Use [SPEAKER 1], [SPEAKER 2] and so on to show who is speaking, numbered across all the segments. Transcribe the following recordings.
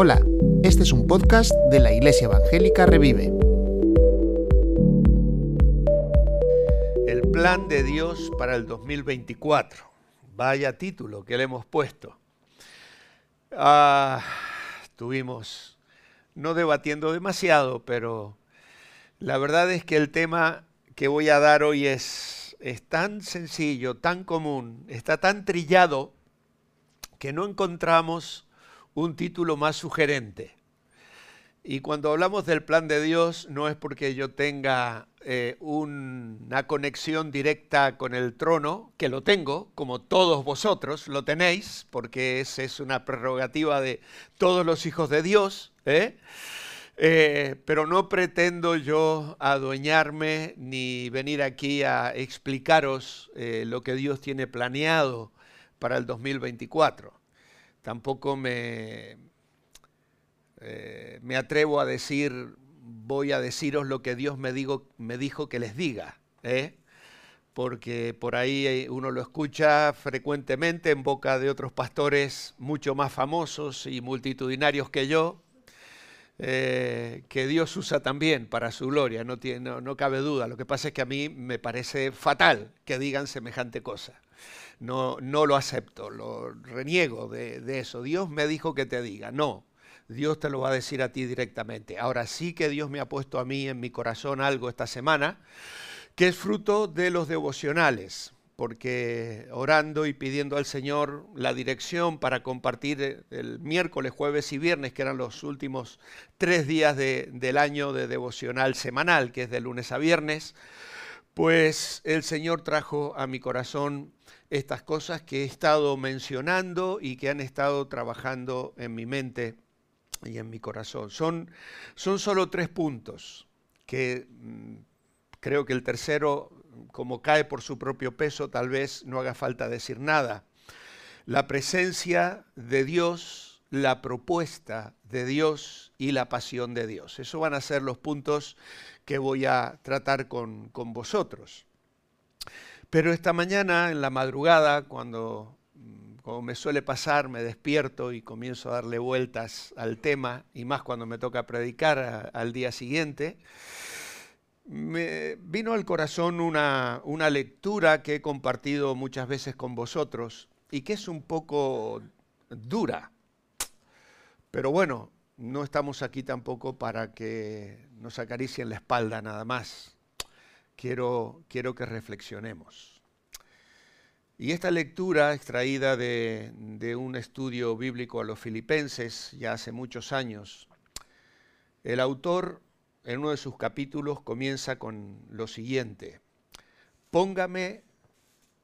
[SPEAKER 1] Hola, este es un podcast de la Iglesia Evangélica Revive.
[SPEAKER 2] El plan de Dios para el 2024. Vaya título que le hemos puesto. Ah, estuvimos no debatiendo demasiado, pero la verdad es que el tema que voy a dar hoy es, es tan sencillo, tan común, está tan trillado que no encontramos un título más sugerente. Y cuando hablamos del plan de Dios no es porque yo tenga eh, una conexión directa con el trono, que lo tengo, como todos vosotros lo tenéis, porque esa es una prerrogativa de todos los hijos de Dios, ¿eh? Eh, pero no pretendo yo adueñarme ni venir aquí a explicaros lo que Dios tiene planeado para el 2024 tampoco me, eh, me atrevo a decir, voy a deciros lo que Dios me, digo, me dijo que les diga, ¿eh? porque por ahí uno lo escucha frecuentemente en boca de otros pastores mucho más famosos y multitudinarios que yo, eh, que Dios usa también para su gloria, no, tiene, no cabe duda. Lo que pasa es que a mí me parece fatal que digan semejante cosa no, no lo acepto, lo reniego de, de eso. Dios me dijo que te diga, no, Dios te lo va a decir a ti directamente. Ahora sí que Dios me ha puesto a mí en mi corazón algo esta semana, que es fruto de los devocionales, porque orando y pidiendo al Señor la dirección para compartir el miércoles, jueves y viernes, que eran los últimos tres días del año de devocional semanal, que es de lunes a viernes, pues el Señor trajo a mi corazón estas cosas que he estado mencionando y que han estado trabajando en mi mente y en mi corazón. Son, son solo tres puntos que mm, creo que el tercero, como cae por su propio peso, tal vez no haga falta decir nada. La presencia de Dios, la propuesta de Dios y la pasión de Dios. Esos van a ser los puntos que voy a tratar con, con vosotros. Pero esta mañana, en la madrugada, cuando, mm, como me suele pasar, me despierto y comienzo a darle vueltas al tema, y más cuando me toca predicar al día siguiente, me vino al corazón una, una lectura que he compartido muchas veces con vosotros y que es un poco dura. Pero bueno, no estamos aquí tampoco para que nos acaricien la espalda nada más quiero, quiero que reflexionemos. Y esta lectura, extraída de, de, un estudio bíblico a los filipenses ya hace muchos años, el autor en uno de sus capítulos comienza con lo siguiente, póngame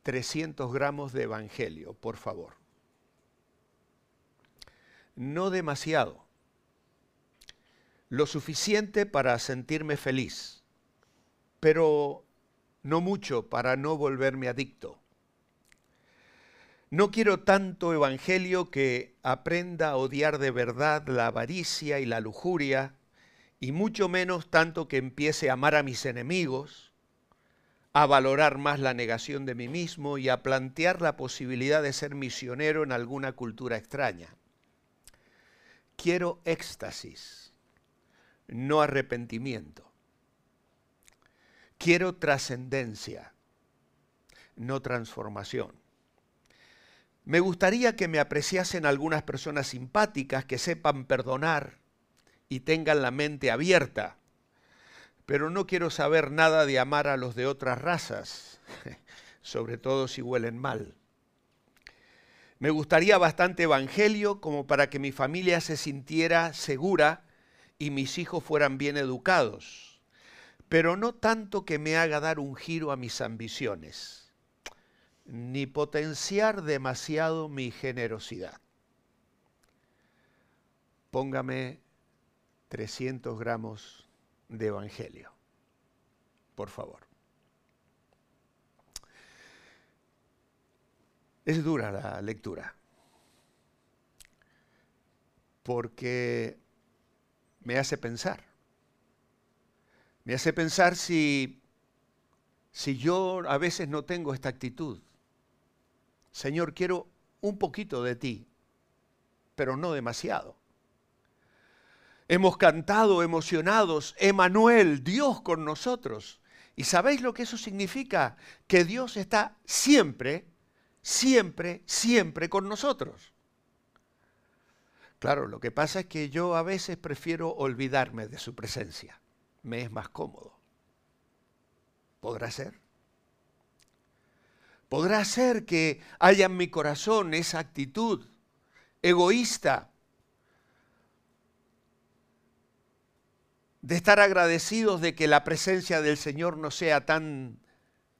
[SPEAKER 2] 300 gramos de evangelio, por favor. No demasiado, lo suficiente para sentirme feliz pero no mucho para no volverme adicto. No quiero tanto evangelio que aprenda a odiar de verdad la avaricia y la lujuria, y mucho menos tanto que empiece a amar a mis enemigos, a valorar más la negación de mí mismo y a plantear la posibilidad de ser misionero en alguna cultura extraña. Quiero éxtasis, no arrepentimiento. Quiero trascendencia, no transformación. Me gustaría que me apreciasen algunas personas simpáticas que sepan perdonar y tengan la mente abierta, pero no quiero saber nada de amar a los de otras razas, sobre todo si huelen mal. Me gustaría bastante evangelio como para que mi familia se sintiera segura y mis hijos fueran bien educados pero no tanto que me haga dar un giro a mis ambiciones, ni potenciar demasiado mi generosidad. Póngame 300 gramos de Evangelio, por favor. Es dura la lectura, porque me hace pensar me hace pensar si, si yo a veces no tengo esta actitud. Señor, quiero un poquito de ti. pero no demasiado. Hemos cantado emocionados, Emanuel, Dios con nosotros. ¿Y sabéis lo que eso significa? Que Dios está siempre, siempre, siempre con nosotros. Claro, lo que pasa es que yo a veces prefiero olvidarme de su presencia. Me es más cómodo. ¿Podrá ser? ¿Podrá ser que haya en mi corazón esa actitud egoísta de estar agradecidos de que la presencia del Señor no sea tan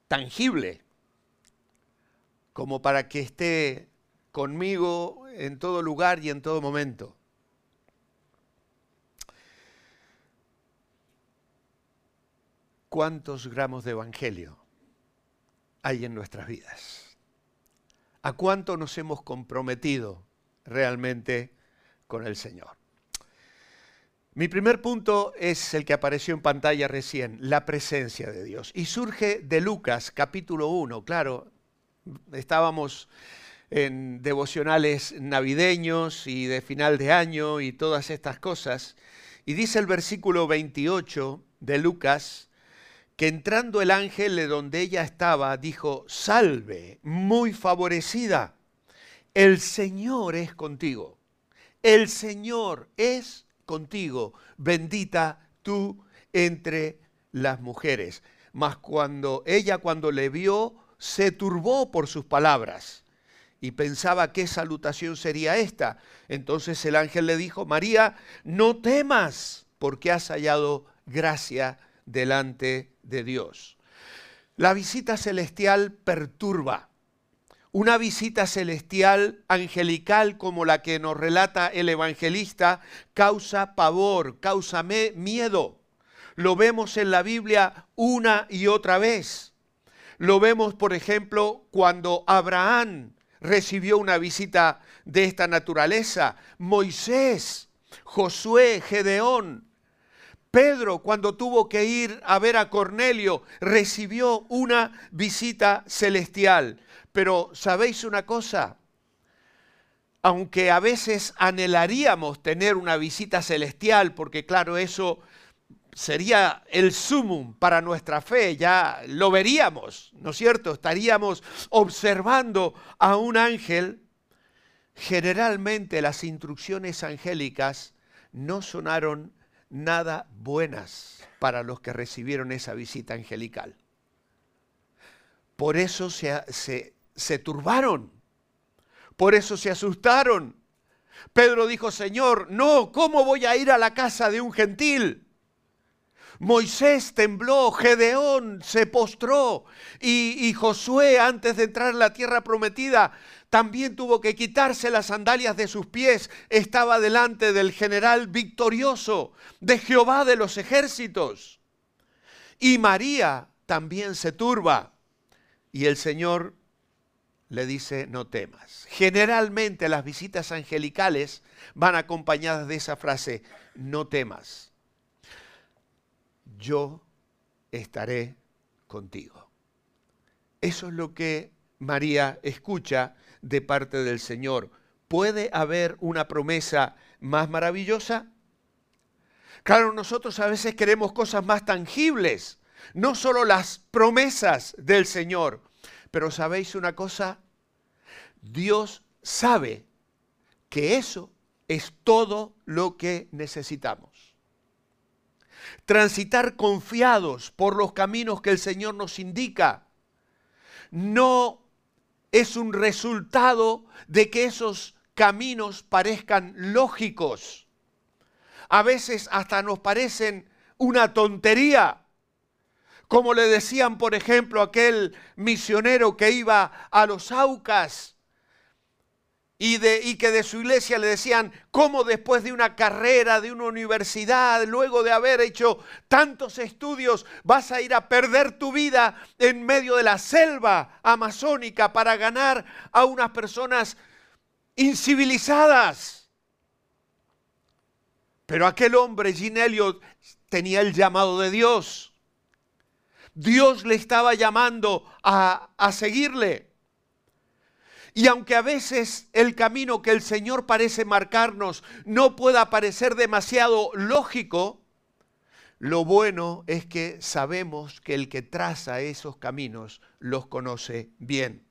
[SPEAKER 2] tangible como para que esté conmigo en todo lugar y en todo momento. ¿Cuántos gramos de evangelio hay en nuestras vidas? ¿A cuánto nos hemos comprometido realmente con el Señor? Mi primer punto es el que apareció en pantalla recién, la presencia de Dios. Y surge de Lucas capítulo 1. Claro, estábamos en devocionales navideños y de final de año y todas estas cosas. Y dice el versículo 28 de Lucas que entrando el ángel de donde ella estaba, dijo, salve, muy favorecida, el Señor es contigo. El Señor es contigo, bendita tú entre las mujeres. Mas cuando ella cuando le vio, se turbó por sus palabras y pensaba qué salutación sería esta. Entonces el ángel le dijo, María, no temas, porque has hallado gracia delante de Dios. La visita celestial perturba, una visita celestial angelical como la que nos relata el evangelista causa pavor, causa miedo. Lo vemos en la Biblia una y otra vez. Lo vemos, por ejemplo, cuando Abraham recibió una visita de esta naturaleza. Moisés, Josué, Gedeón, Pedro, cuando tuvo que ir a ver a Cornelio, recibió una visita celestial. Pero ¿sabéis una cosa? Aunque a veces anhelaríamos tener una visita celestial, porque claro, eso sería el sumum para nuestra fe, ya lo veríamos, ¿no es cierto? Estaríamos observando a un ángel. Generalmente las instrucciones angélicas no sonaron nada buenas para los que recibieron esa visita angelical. Por eso se, se, se turbaron, por eso se asustaron. Pedro dijo, Señor, no, ¿cómo voy a ir a la casa de un gentil? Moisés tembló, Gedeón se postró y, y, Josué antes de entrar en la tierra prometida también tuvo que quitarse las sandalias de sus pies. Estaba delante del general victorioso, de Jehová de los ejércitos. Y María también se turba. Y el Señor le dice, no temas. Generalmente las visitas angelicales van acompañadas de esa frase, no temas. Yo estaré contigo. Eso es lo que María escucha de parte del Señor. ¿Puede haber una promesa más maravillosa? Claro, nosotros a veces queremos cosas más tangibles, no solo las promesas del Señor, pero ¿sabéis una cosa? Dios sabe que eso es todo lo que necesitamos. Transitar confiados por los caminos que el Señor nos indica no es un resultado de que esos caminos parezcan lógicos. A veces hasta nos parecen una tontería como le decían, por ejemplo, aquel misionero que iba a los Aucas y, que de su iglesia le decían, ¿cómo después de una carrera, de una universidad, luego de haber hecho tantos estudios, vas a ir a perder tu vida en medio de la selva amazónica para ganar a unas personas incivilizadas? Pero aquel hombre, Ginelio, tenía el llamado de Dios. Dios le estaba llamando a seguirle. Y aunque a veces el camino que el Señor parece marcarnos no pueda parecer demasiado lógico, lo bueno es que sabemos que el que traza esos caminos los conoce bien.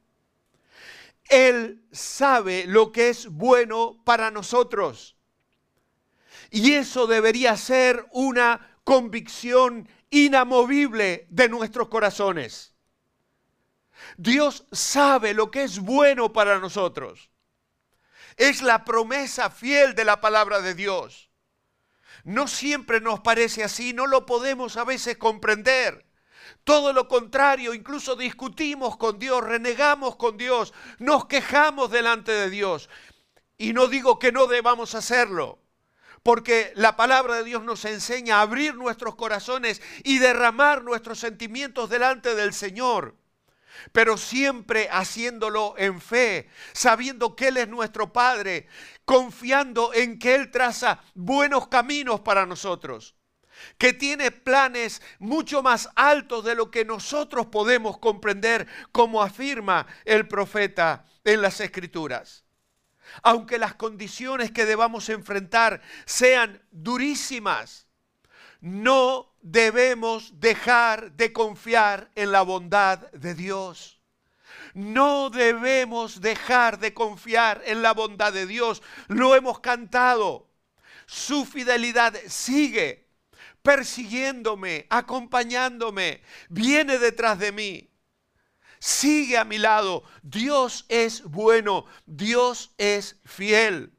[SPEAKER 2] Él sabe lo que es bueno para nosotros. Y eso debería ser una convicción inamovible de nuestros corazones. Dios sabe lo que es bueno para nosotros. Es la promesa fiel de la palabra de Dios. No siempre nos parece así, no lo podemos a veces comprender. Todo lo contrario, incluso discutimos con Dios, renegamos con Dios, nos quejamos delante de Dios. Y no digo que no debamos hacerlo, porque la palabra de Dios nos enseña a abrir nuestros corazones y derramar nuestros sentimientos delante del Señor pero siempre haciéndolo en fe, sabiendo que Él es nuestro Padre, confiando en que Él traza buenos caminos para nosotros, que tiene planes mucho más altos de lo que nosotros podemos comprender, como afirma el profeta en las Escrituras. Aunque las condiciones que debamos enfrentar sean durísimas, no debemos dejar de confiar en la bondad de Dios. No debemos dejar de confiar en la bondad de Dios. Lo hemos cantado. Su fidelidad sigue persiguiéndome, acompañándome, viene detrás de mí. Sigue a mi lado. Dios es bueno, Dios es fiel.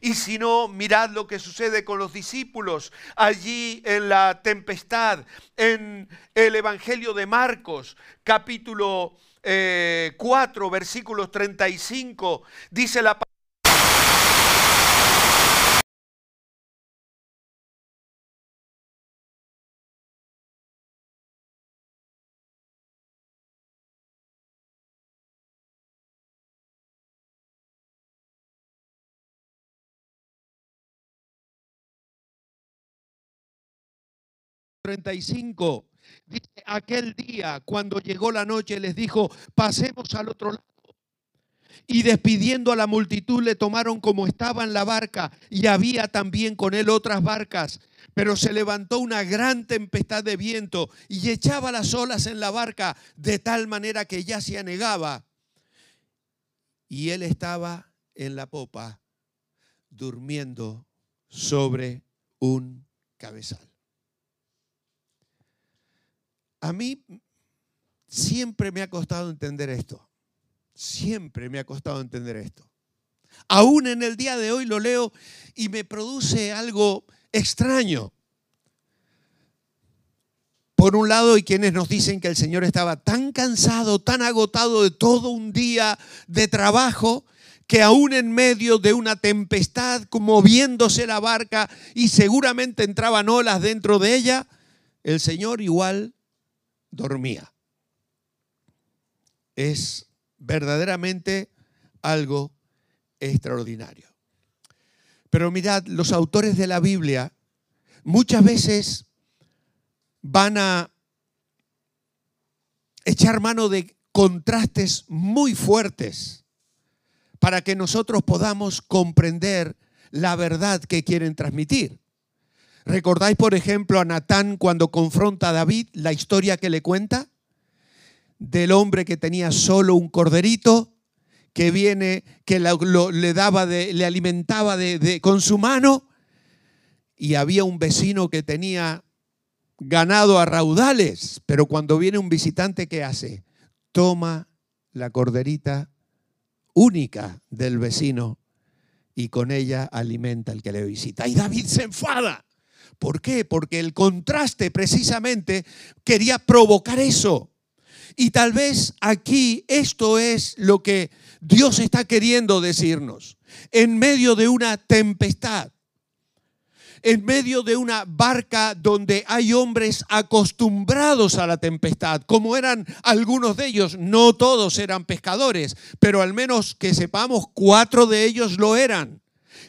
[SPEAKER 2] Y si no, mirad lo que sucede con los discípulos allí en la tempestad, en el Evangelio de Marcos, capítulo 4, eh, versículos 35, dice la. 35. Dice, aquel día, cuando llegó la noche, les dijo, pasemos al otro lado. Y despidiendo a la multitud, le tomaron como estaba en la barca, y había también con él otras barcas. Pero se levantó una gran tempestad de viento y echaba las olas en la barca de tal manera que ya se anegaba. Y él estaba en la popa, durmiendo sobre un cabezal. A mí siempre me ha costado entender esto. Siempre me ha costado entender esto. Aún en el día de hoy lo leo y me produce algo extraño. Por un lado, hay quienes nos dicen que el Señor estaba tan cansado, tan agotado de todo un día de trabajo, que aún en medio de una tempestad, moviéndose la barca y seguramente entraban olas dentro de ella, el Señor igual dormía. Es verdaderamente algo extraordinario. Pero mirad, los autores de la Biblia muchas veces van a echar mano de contrastes muy fuertes para que nosotros podamos comprender la verdad que quieren transmitir. ¿Recordáis, por ejemplo, a Natán cuando confronta a David la historia que le cuenta? Del hombre que tenía solo un corderito, que viene, que le daba, le alimentaba con su mano, y había un vecino que tenía ganado a raudales, pero cuando viene un visitante, ¿qué hace? Toma la corderita única del vecino y con ella alimenta al que le visita. Y David se enfada ¿Por qué? Porque el contraste precisamente quería provocar eso. Y tal vez aquí esto es lo que Dios está queriendo decirnos. En medio de una tempestad, en medio de una barca donde hay hombres acostumbrados a la tempestad, como eran algunos de ellos, no todos eran pescadores, pero al menos que sepamos, cuatro de ellos lo eran.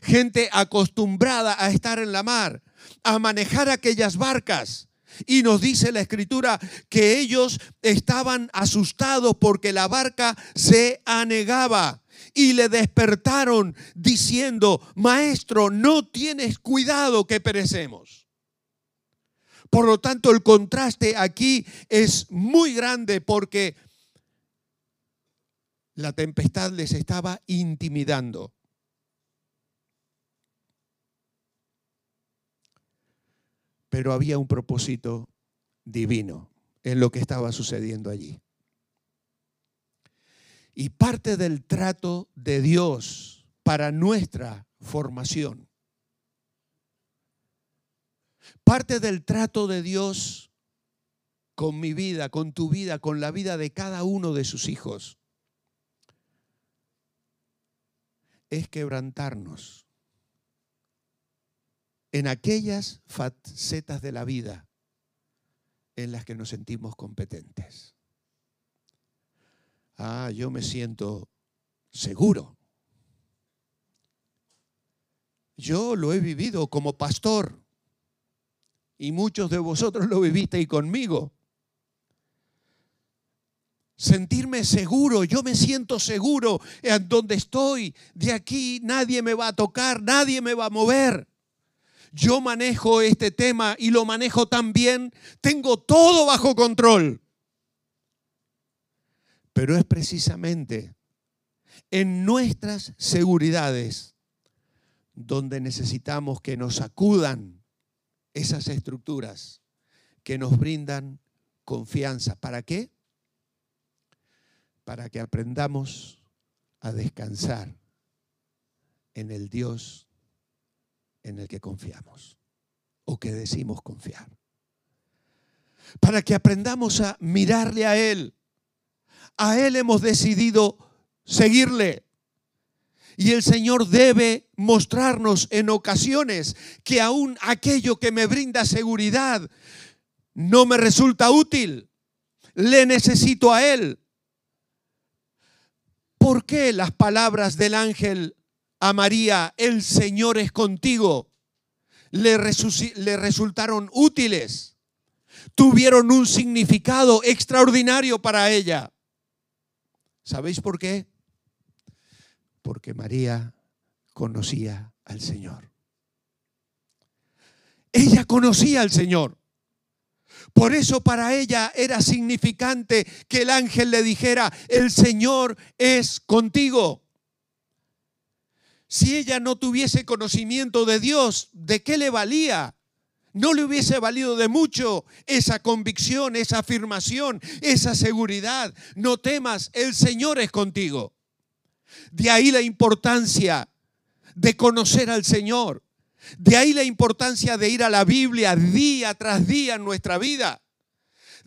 [SPEAKER 2] Gente acostumbrada a estar en la mar a manejar aquellas barcas. Y nos dice la escritura que ellos estaban asustados porque la barca se anegaba. y le despertaron diciendo, Maestro, no tienes cuidado que perecemos. Por lo tanto, el contraste aquí es muy grande porque la tempestad les estaba intimidando. Pero había un propósito divino en lo que estaba sucediendo allí. Y parte del trato de Dios para nuestra formación, parte del trato de Dios con mi vida, con tu vida, con la vida de cada uno de sus hijos, es quebrantarnos en aquellas facetas de la vida en las que nos sentimos competentes. Ah, yo me siento seguro. Yo lo he vivido como pastor y muchos de vosotros lo vivisteis conmigo. Sentirme seguro, yo me siento seguro en donde estoy. De aquí nadie me va a tocar, nadie me va a mover. Yo manejo este tema y lo manejo tan bien, tengo todo bajo control. Pero es precisamente en nuestras seguridades donde necesitamos que nos acudan esas estructuras que nos brindan confianza. ¿Para qué? Para que aprendamos a descansar en el Dios en el que confiamos o que decimos confiar. Para que aprendamos a mirarle a Él a Él hemos decidido seguirle. Y el Señor debe mostrarnos en ocasiones que aún aquello que me brinda seguridad no me resulta útil. Le necesito a Él. ¿Por qué las palabras del ángel a María, el Señor es contigo, le, resultaron útiles? Tuvieron un significado extraordinario para ella. ¿Sabéis por qué? Porque María conocía al Señor. Ella conocía al Señor. Por eso para ella era significante que el ángel le dijera, el Señor es contigo. Si ella no tuviese conocimiento de Dios, ¿de qué le valía? no le hubiese valido de mucho esa convicción, esa afirmación, esa seguridad. No temas, el Señor es contigo. De ahí la importancia de conocer al Señor. De ahí la importancia de ir a la Biblia día tras día en nuestra vida.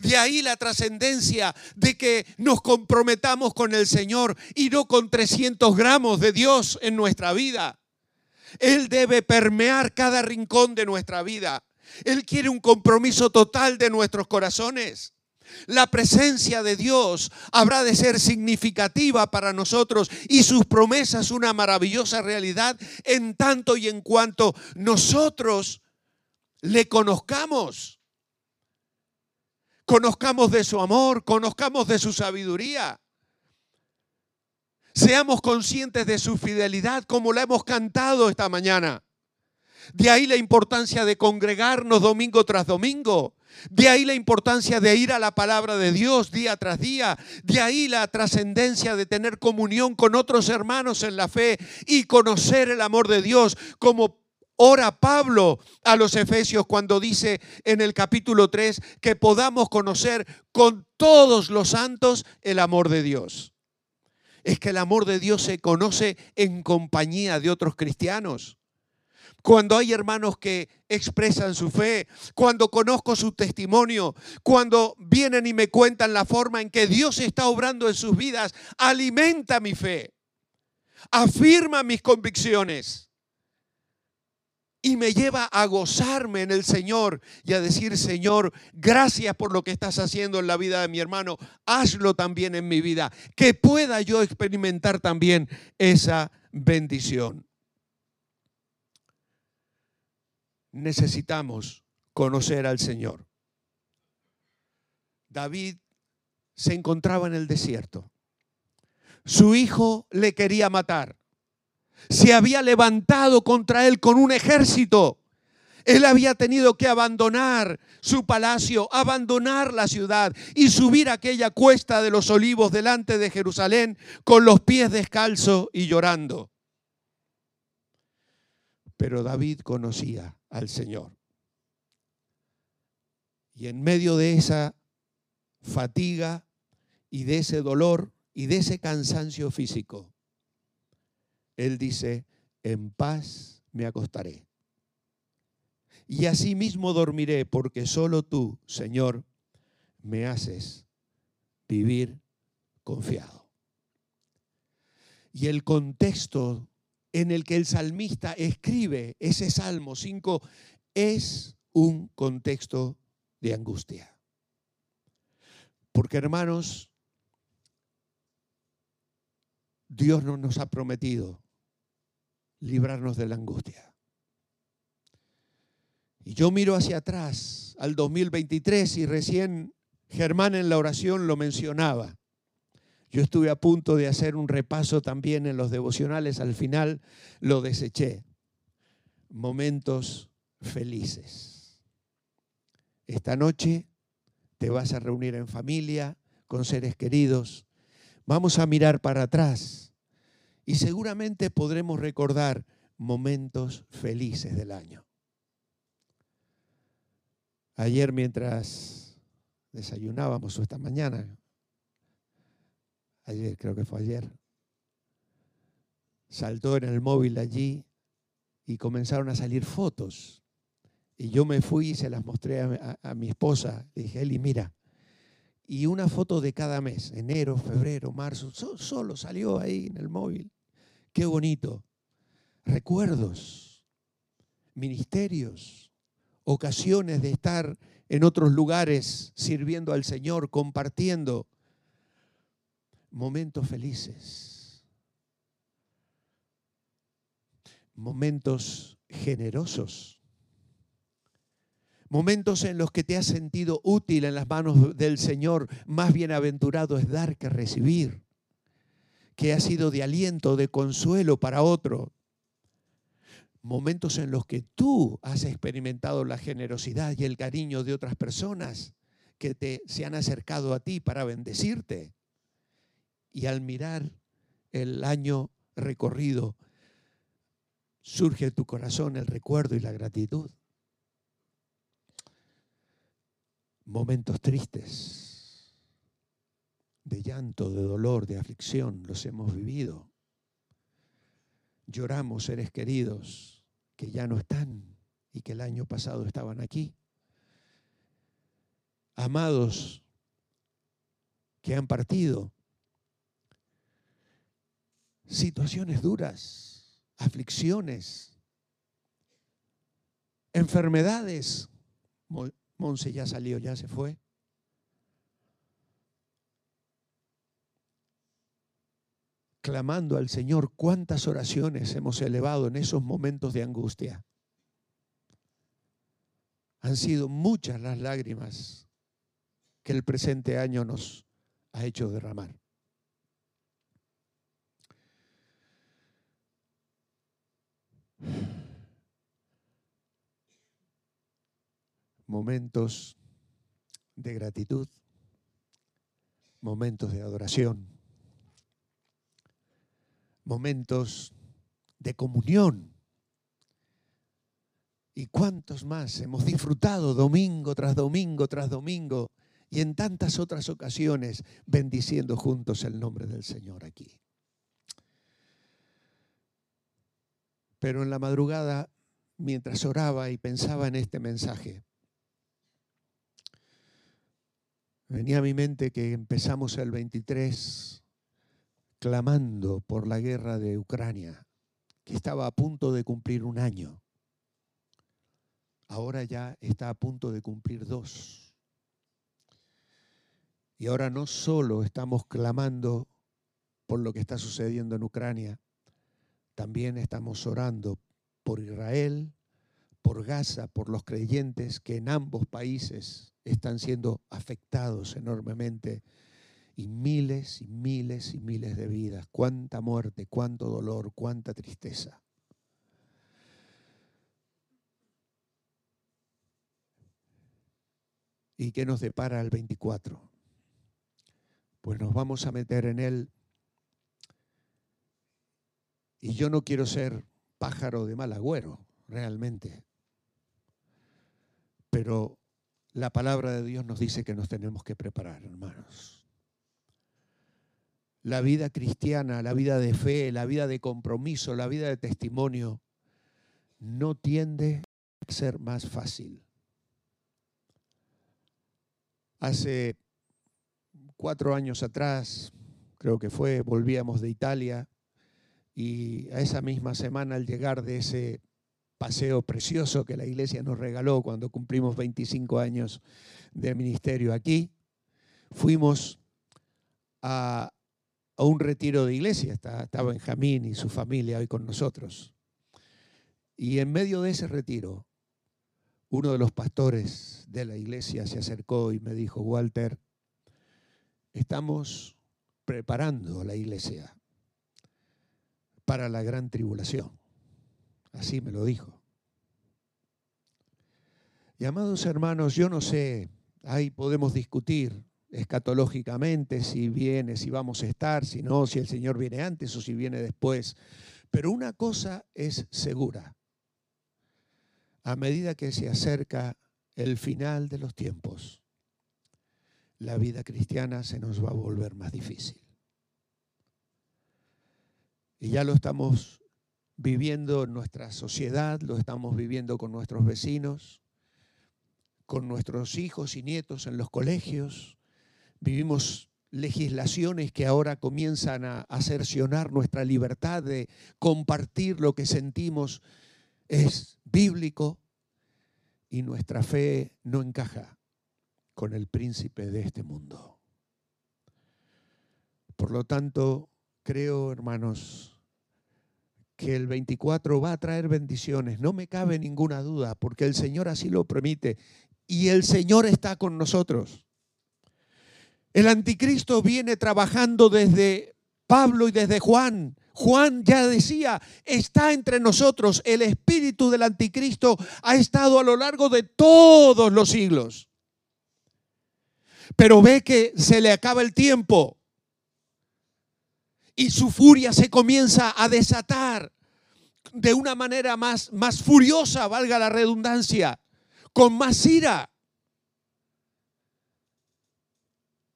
[SPEAKER 2] De ahí la trascendencia de que nos comprometamos con el Señor y no con 300 gramos de Dios en nuestra vida. Él debe permear cada rincón de nuestra vida. Él quiere un compromiso total de nuestros corazones. La presencia de Dios habrá de ser significativa para nosotros y sus promesas una maravillosa realidad en tanto y en cuanto nosotros le conozcamos. Conozcamos de su amor, conozcamos de su sabiduría. Seamos conscientes de su fidelidad como la hemos cantado esta mañana. De ahí la importancia de congregarnos domingo tras domingo. De ahí la importancia de ir a la palabra de Dios día tras día. De ahí la trascendencia de tener comunión con otros hermanos en la fe y conocer el amor de Dios como ora Pablo a los Efesios cuando dice en el capítulo 3 que podamos conocer con todos los santos el amor de Dios. Es que el amor de Dios se conoce en compañía de otros cristianos cuando hay hermanos que expresan su fe, cuando conozco su testimonio, cuando vienen y me cuentan la forma en que Dios está obrando en sus vidas, alimenta mi fe, afirma mis convicciones y me lleva a gozarme en el Señor y a decir, Señor, gracias por lo que estás haciendo en la vida de mi hermano, hazlo también en mi vida, que pueda yo experimentar también esa bendición. necesitamos conocer al Señor. David se encontraba en el desierto. su hijo le quería matar. Se había levantado contra él con un ejército. Él había tenido que abandonar su palacio, abandonar la ciudad y subir aquella cuesta de los olivos delante de Jerusalén con los pies descalzos y llorando. Pero David conocía al Señor. Y en medio de esa fatiga y de ese dolor y de ese cansancio físico, Él dice, en paz me acostaré. Y asimismo dormiré, porque solo tú, Señor, me haces vivir confiado. Y el contexto en el que el salmista escribe ese Salmo 5 es un contexto de angustia. Porque hermanos, Dios no nos ha prometido librarnos de la angustia. Y yo miro hacia atrás al 2023 y recién Germán en la oración lo mencionaba. Yo estuve a punto de hacer un repaso también en los devocionales, al final lo deseché. Momentos felices. Esta noche te vas a reunir en familia, con seres queridos. Vamos a mirar para atrás y seguramente podremos recordar momentos felices del año. Ayer mientras desayunábamos o esta mañana, ayer creo que fue ayer, saltó en el móvil allí y comenzaron a salir fotos y yo me fui y se las mostré a, mi esposa. Le dije, Eli, mira. Y una foto de cada mes, enero, febrero, marzo, solo salió ahí en el móvil. Qué bonito. Recuerdos, ministerios, ocasiones de estar en otros lugares sirviendo al Señor, compartiendo momentos felices, momentos generosos Momentos en los que te has sentido útil en las manos del Señor. Más bienaventurado es dar que recibir. Que ha sido de aliento, de consuelo para otro. Momentos en los que tú has experimentado la generosidad y el cariño de otras personas que te, se han acercado a ti para bendecirte. Y al mirar el año recorrido, surge en tu corazón el recuerdo y la gratitud. Momentos tristes, de llanto, de dolor, de aflicción, los hemos vivido. Lloramos seres queridos que ya no están y que el año pasado estaban aquí. Amados que han partido. Situaciones duras, aflicciones, enfermedades Monse ya salió, ya se fue. Clamando al Señor, cuántas oraciones hemos elevado en esos momentos de angustia. Han sido muchas las lágrimas que el presente año nos ha hecho derramar. Momentos de gratitud, momentos de adoración, momentos de comunión. ¿Y cuántos más hemos disfrutado domingo tras domingo tras domingo y en tantas otras ocasiones bendiciendo juntos el nombre del Señor aquí? Pero en la madrugada, mientras oraba y pensaba en este mensaje, Venía a mi mente que empezamos el 23 clamando por la guerra de Ucrania, que estaba a punto de cumplir un año. Ahora ya está a punto de cumplir dos. Y ahora no solo estamos clamando por lo que está sucediendo en Ucrania, también estamos orando por Israel, por Gaza, por los creyentes que en ambos países están siendo afectados enormemente y miles y miles y miles de vidas. Cuánta muerte, cuánto dolor, cuánta tristeza. ¿Y qué nos depara el 24? Pues nos vamos a meter en él. Y yo no quiero ser pájaro de mal agüero, realmente. Pero la palabra de Dios nos dice que nos tenemos que preparar, hermanos. La vida cristiana, la vida de fe, la vida de compromiso, la vida de testimonio, no tiende a ser más fácil. Hace cuatro años atrás, creo que fue, volvíamos de Italia y a esa misma semana al llegar de ese paseo precioso que la iglesia nos regaló cuando cumplimos 25 años de ministerio aquí, fuimos a, a un retiro de iglesia, estaba Benjamín y su familia hoy con nosotros. Y en medio de ese retiro, uno de los pastores de la iglesia se acercó y me dijo, Walter, estamos preparando la iglesia para la gran tribulación. Así me lo dijo. Y amados hermanos, yo no sé, ahí podemos discutir escatológicamente si viene, si vamos a estar, si no, si el Señor viene antes o si viene después. Pero una cosa es segura, a medida que se acerca el final de los tiempos, la vida cristiana se nos va a volver más difícil. Y ya lo estamos viviendo en nuestra sociedad, lo estamos viviendo con nuestros vecinos, con nuestros hijos y nietos en los colegios. Vivimos legislaciones que ahora comienzan a, cercionar nuestra libertad de compartir lo que sentimos es bíblico y nuestra fe no encaja con el príncipe de este mundo. Por lo tanto, creo, hermanos, que el 24 va a traer bendiciones, no me cabe ninguna duda, porque el Señor así lo permite y el Señor está con nosotros. El anticristo viene trabajando desde Pablo y desde Juan Juan ya decía, está entre nosotros, el espíritu del anticristo ha estado a lo largo de todos los siglos. Pero ve que se le acaba el tiempo y su furia se comienza a desatar de una manera más, más furiosa, valga la redundancia, con más ira.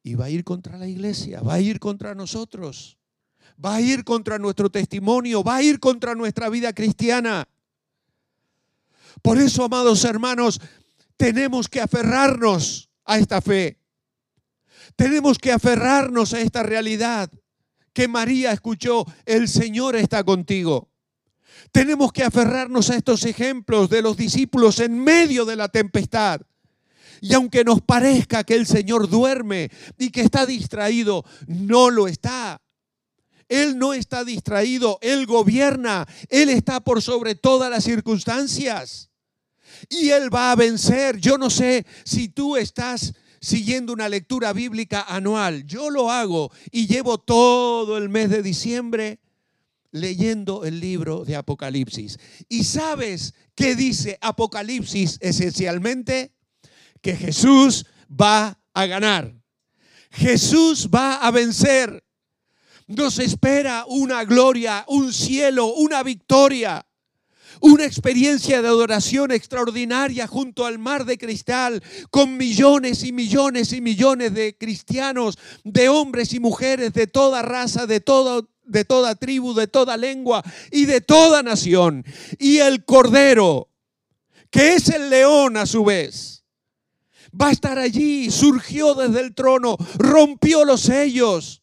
[SPEAKER 2] Y va a ir contra la iglesia, va a ir contra nosotros va a ir contra nuestro testimonio, va a ir contra nuestra vida cristiana. Por eso, amados hermanos, tenemos que aferrarnos a esta fe. Tenemos que aferrarnos a esta realidad que María escuchó, el Señor está contigo. Tenemos que aferrarnos a estos ejemplos de los discípulos en medio de la tempestad. Y aunque nos parezca que el Señor duerme y que está distraído, no lo está. Él no está distraído, Él gobierna, Él está por sobre todas las circunstancias. Y Él va a vencer. Yo no sé si tú estás siguiendo una lectura bíblica anual. Yo lo hago y llevo todo el mes de diciembre leyendo el libro de Apocalipsis. ¿Y sabes qué dice Apocalipsis esencialmente? Que Jesús va a ganar. Jesús va a vencer. Nos espera una gloria, un cielo, una victoria. Una experiencia de adoración extraordinaria junto al mar de cristal, con millones y millones y millones de cristianos, de hombres y mujeres de toda raza, de todo, de toda tribu, de toda lengua y de toda nación. Y el Cordero, que es el león a su vez, va a estar allí, surgió desde el trono, rompió los sellos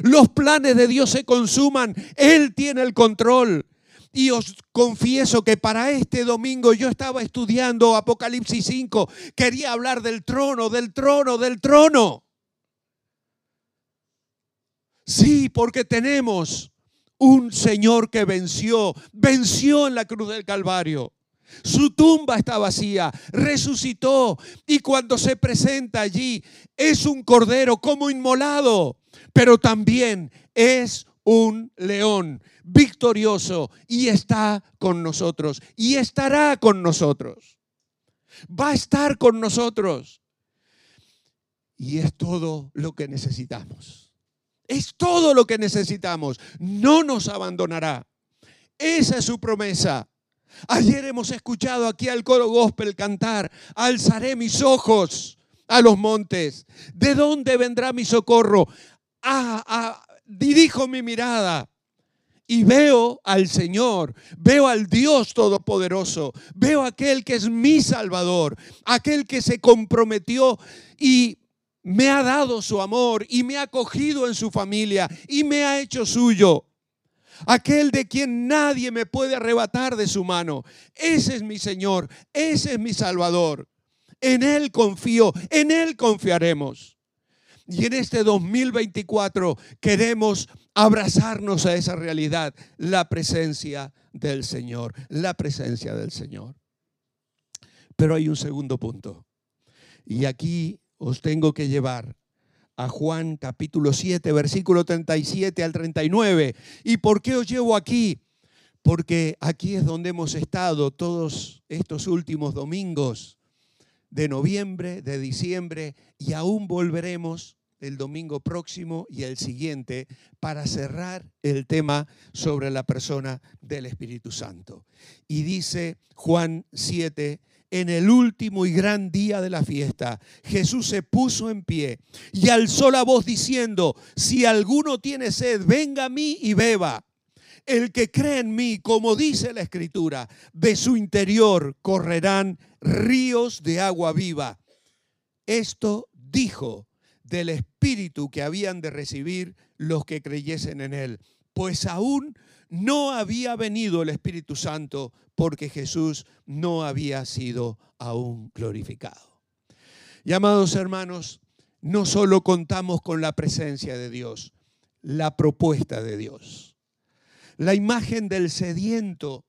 [SPEAKER 2] los planes de Dios se consuman. Él tiene el control. Y os confieso que para este domingo yo estaba estudiando Apocalipsis 5. Quería hablar del trono, del trono, del trono. Sí, porque tenemos un Señor que venció, venció en la cruz del Calvario. Su tumba está vacía, resucitó y cuando se presenta allí es un cordero como inmolado, pero también es un león victorioso y está con nosotros y estará con nosotros. Va a estar con nosotros. Y es todo lo que necesitamos. Es todo lo que necesitamos. No nos abandonará. Esa es su promesa. Ayer hemos escuchado aquí al coro gospel cantar, alzaré mis ojos a los montes. ¿De dónde vendrá mi socorro? Dirijo mi mirada y veo al Señor, veo al Dios Todopoderoso, veo aquel que es mi Salvador, aquel que se comprometió y me ha dado su amor y me ha acogido en su familia y me ha hecho suyo. Aquel de quien nadie me puede arrebatar de su mano. Ese es mi Señor, ese es mi Salvador. En Él confío, en Él confiaremos. Y en este 2024 queremos abrazarnos a esa realidad, la presencia del Señor, la presencia del Señor. Pero hay un segundo punto. Y aquí os tengo que llevar a Juan capítulo 7, versículo 37 al 39. ¿Y por qué os llevo aquí? Porque aquí es donde hemos estado todos estos últimos domingos de noviembre, de diciembre, y aún volveremos el domingo próximo y el siguiente para cerrar el tema sobre la persona del Espíritu Santo. Y dice Juan 7, en el último y gran día de la fiesta, Jesús se puso en pie y alzó la voz diciendo, si alguno tiene sed, venga a mí y beba. El que cree en mí, como dice la Escritura, de su interior correrán ríos de agua viva. Esto dijo del Espíritu que habían de recibir los que creyesen en Él, pues aún no había venido el Espíritu Santo porque Jesús no había sido aún glorificado. Y amados hermanos, no solo contamos con la presencia de Dios, la propuesta de Dios. La imagen del sediento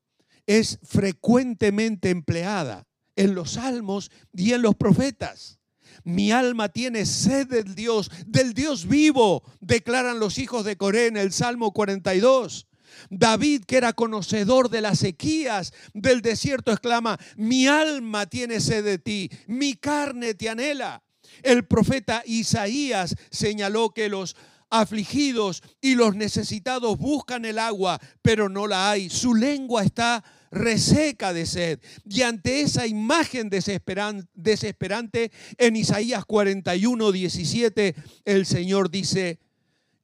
[SPEAKER 2] es frecuentemente empleada en los salmos y en los profetas. Mi alma tiene sed del Dios, del Dios vivo, declaran los hijos de Coré en el Salmo 42. David, que era conocedor de las sequías del desierto, exclama, mi alma tiene sed de ti, mi carne te anhela. El profeta Isaías señaló que los afligidos y los necesitados buscan el agua, pero no la hay. Su lengua está reseca de sed. Y ante esa imagen desesperante, en Isaías 41, 17, el Señor dice,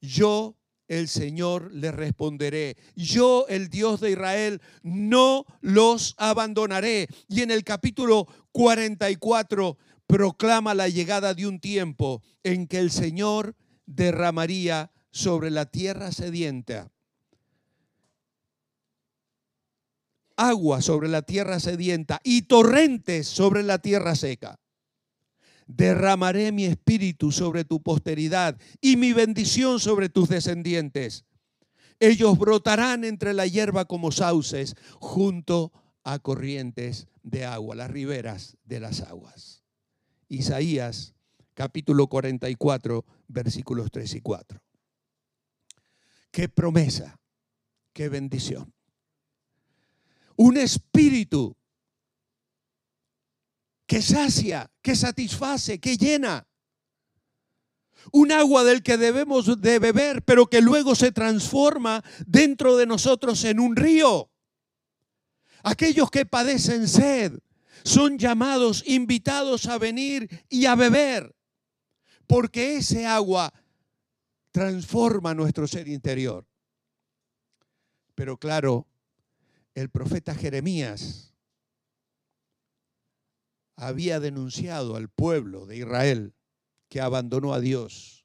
[SPEAKER 2] yo el Señor le responderé. Yo, el Dios de Israel, no los abandonaré. Y en el capítulo 44 proclama la llegada de un tiempo en que el Señor derramaría sobre la tierra sedienta agua sobre la tierra sedienta y torrentes sobre la tierra seca. Derramaré mi espíritu sobre tu posteridad y mi bendición sobre tus descendientes. Ellos brotarán entre la hierba como sauces junto a corrientes de agua, las riberas de las aguas. Isaías capítulo 44, versículos 3 y 4. Qué promesa, qué bendición un espíritu que sacia, que satisface, que llena. Un agua del que debemos de beber, pero que luego se transforma dentro de nosotros en un río. Aquellos que padecen sed son llamados, invitados a venir y a beber, porque ese agua transforma nuestro ser interior. Pero claro, el profeta Jeremías había denunciado al pueblo de Israel que abandonó a Dios.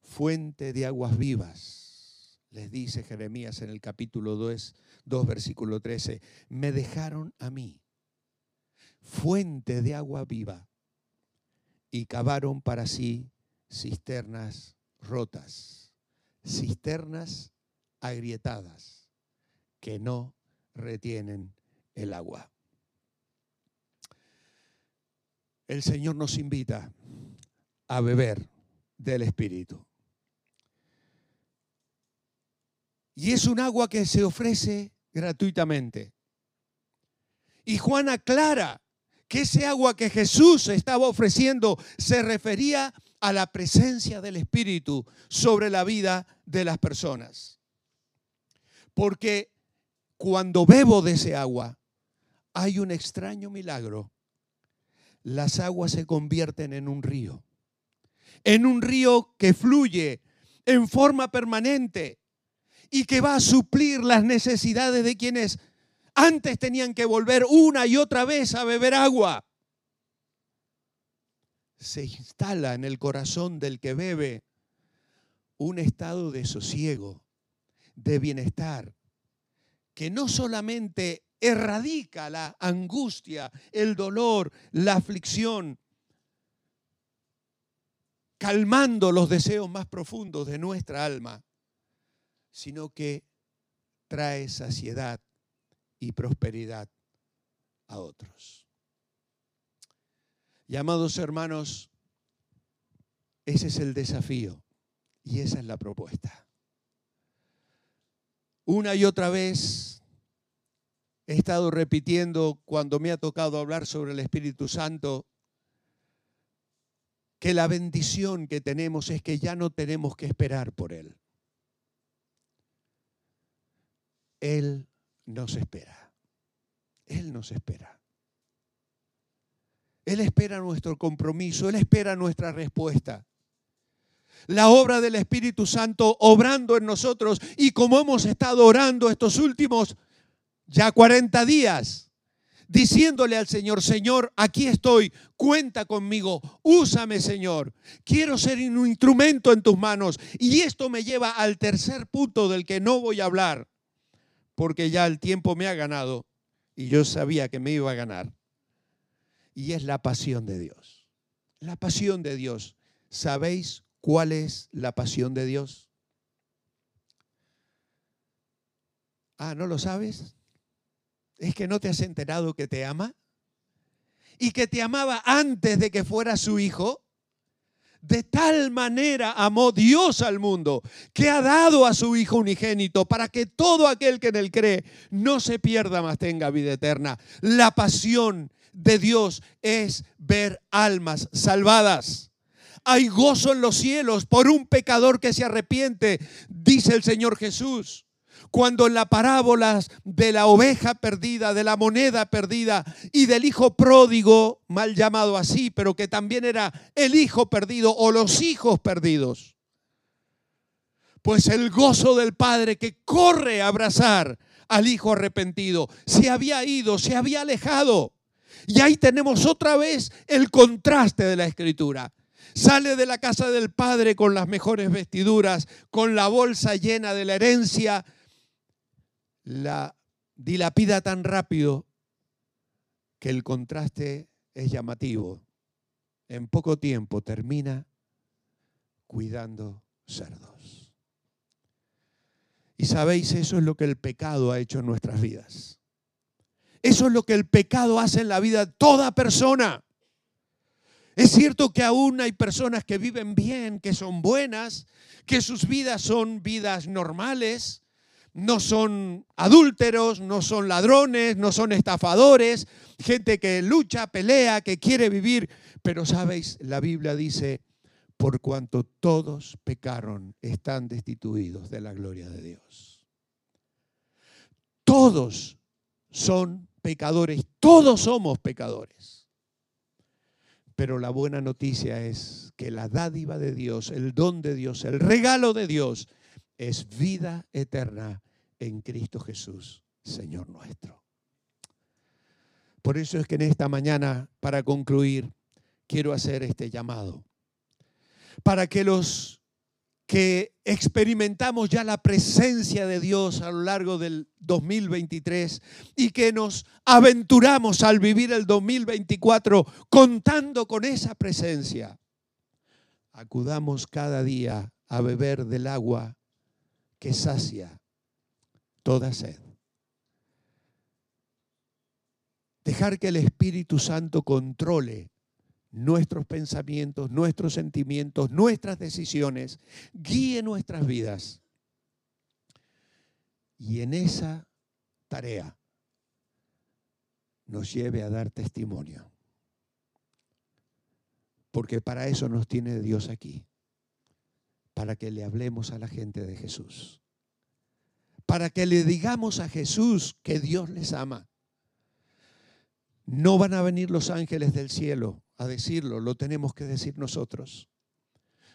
[SPEAKER 2] Fuente de aguas vivas, les dice Jeremías en el capítulo 2, 2 versículo 13, me dejaron a mí, fuente de agua viva, y cavaron para sí cisternas rotas, cisternas agrietadas que no retienen el agua. El Señor nos invita a beber del Espíritu. Y es un agua que se ofrece gratuitamente. Y Juan aclara que ese agua que Jesús estaba ofreciendo se refería a la presencia del Espíritu sobre la vida de las personas. Porque cuando bebo de ese agua, hay un extraño milagro. Las aguas se convierten en un río. En un río que fluye en forma permanente y que va a suplir las necesidades de quienes antes tenían que volver una y otra vez a beber agua. Se instala en el corazón del que bebe un estado de sosiego, de bienestar, que no solamente erradica la angustia, el dolor, la aflicción, calmando los deseos más profundos de nuestra alma, sino que trae saciedad y prosperidad a otros. Llamados hermanos, ese es el desafío y esa es la propuesta. Una y otra vez he estado repitiendo cuando me ha tocado hablar sobre el Espíritu Santo que la bendición que tenemos es que ya no tenemos que esperar por Él. Él nos espera. Él nos espera. Él espera nuestro compromiso, Él espera nuestra respuesta. La obra del Espíritu Santo obrando en nosotros y como hemos estado orando estos últimos ya 40 días, diciéndole al Señor, Señor, aquí estoy, cuenta conmigo, úsame Señor, quiero ser un instrumento en tus manos. Y esto me lleva al tercer punto del que no voy a hablar, porque ya el tiempo me ha ganado y yo sabía que me iba a ganar. Y es la pasión de Dios. La pasión de Dios. ¿Sabéis cuál es la pasión de Dios? Ah, ¿no lo sabes? ¿Es que no te has enterado que te ama? ¿Y que te amaba antes de que fuera su hijo? De tal manera amó Dios al mundo que ha dado a su Hijo unigénito para que todo aquel que en él cree no se pierda, mas tenga vida eterna. La pasión de Dios es ver almas salvadas. Hay gozo en los cielos por un pecador que se arrepiente, dice el Señor Jesús cuando en la parábola de la oveja perdida, de la moneda perdida y del hijo pródigo, mal llamado así, pero que también era el hijo perdido o los hijos perdidos, pues el gozo del padre que corre a abrazar al hijo arrepentido, se había ido, se había alejado. Y ahí tenemos otra vez el contraste de la escritura. Sale de la casa del padre con las mejores vestiduras, con la bolsa llena de la herencia, la dilapida tan rápido que el contraste es llamativo. En poco tiempo termina cuidando cerdos. Y sabéis, eso es lo que el pecado ha hecho en nuestras vidas. Eso es lo que el pecado hace en la vida de toda persona. Es cierto que aún hay personas que viven bien, que son buenas, que sus vidas son vidas normales, no son adúlteros, no son ladrones, no son estafadores, gente que lucha, pelea, que quiere vivir. Pero sabéis, la Biblia dice, por cuanto todos pecaron, están destituidos de la gloria de Dios. Todos son pecadores, todos somos pecadores. Pero la buena noticia es que la dádiva de Dios, el don de Dios, el regalo de Dios, es vida eterna en Cristo Jesús, Señor nuestro. Por eso es que en esta mañana, para concluir, quiero hacer este llamado. Para que los que experimentamos ya la presencia de Dios a lo largo del 2023 y que nos aventuramos al vivir el 2024 contando con esa presencia, acudamos cada día a beber del agua que sacia toda sed. Dejar que el Espíritu Santo controle nuestros pensamientos, nuestros sentimientos, nuestras decisiones, guíe nuestras vidas. Y en esa tarea nos lleve a dar testimonio. Porque para eso nos tiene Dios aquí, para que le hablemos a la gente de Jesús, para que le digamos a Jesús que Dios les ama. No van a venir los ángeles del cielo a decirlo, lo tenemos que decir nosotros.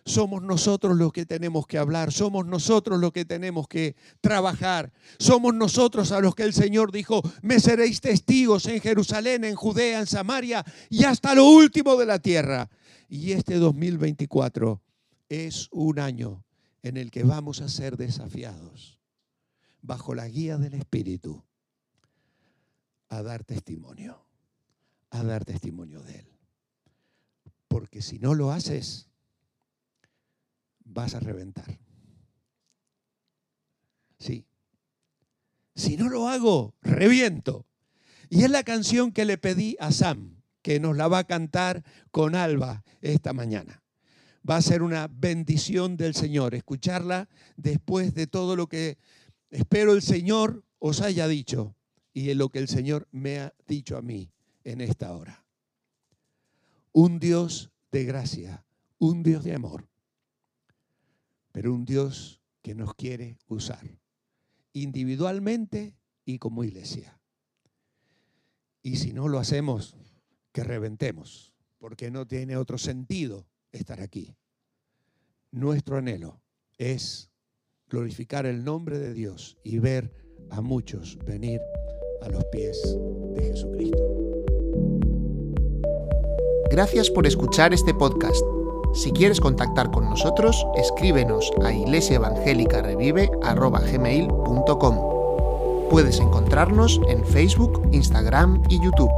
[SPEAKER 2] Somos nosotros los que tenemos que hablar, somos nosotros los que tenemos que trabajar, somos nosotros a los que el Señor dijo, me seréis testigos en Jerusalén, en Judea, en Samaria y hasta lo último de la tierra. Y este 2024 es un año en el que vamos a ser desafiados bajo la guía del Espíritu a dar testimonio, a dar testimonio de Él. Porque si no lo haces, vas a reventar. Sí. Si no lo hago, reviento. Y es la canción que le pedí a Sam, que nos la va a cantar con Alba esta mañana. Va a ser una bendición del Señor escucharla después de todo lo que espero el Señor os haya dicho y en lo que el Señor me ha dicho a mí en esta hora. Un Dios de gracia, un Dios de amor pero un Dios que nos quiere usar individualmente y como iglesia. Y si no lo hacemos, que reventemos, porque no tiene otro sentido estar aquí. Nuestro anhelo es glorificar el nombre de Dios y ver a muchos venir a los pies de Jesucristo.
[SPEAKER 1] Gracias por escuchar este podcast. Si quieres contactar con nosotros, escríbenos a iglesiaevangelicarevive.com. Puedes encontrarnos en Facebook, Instagram y YouTube.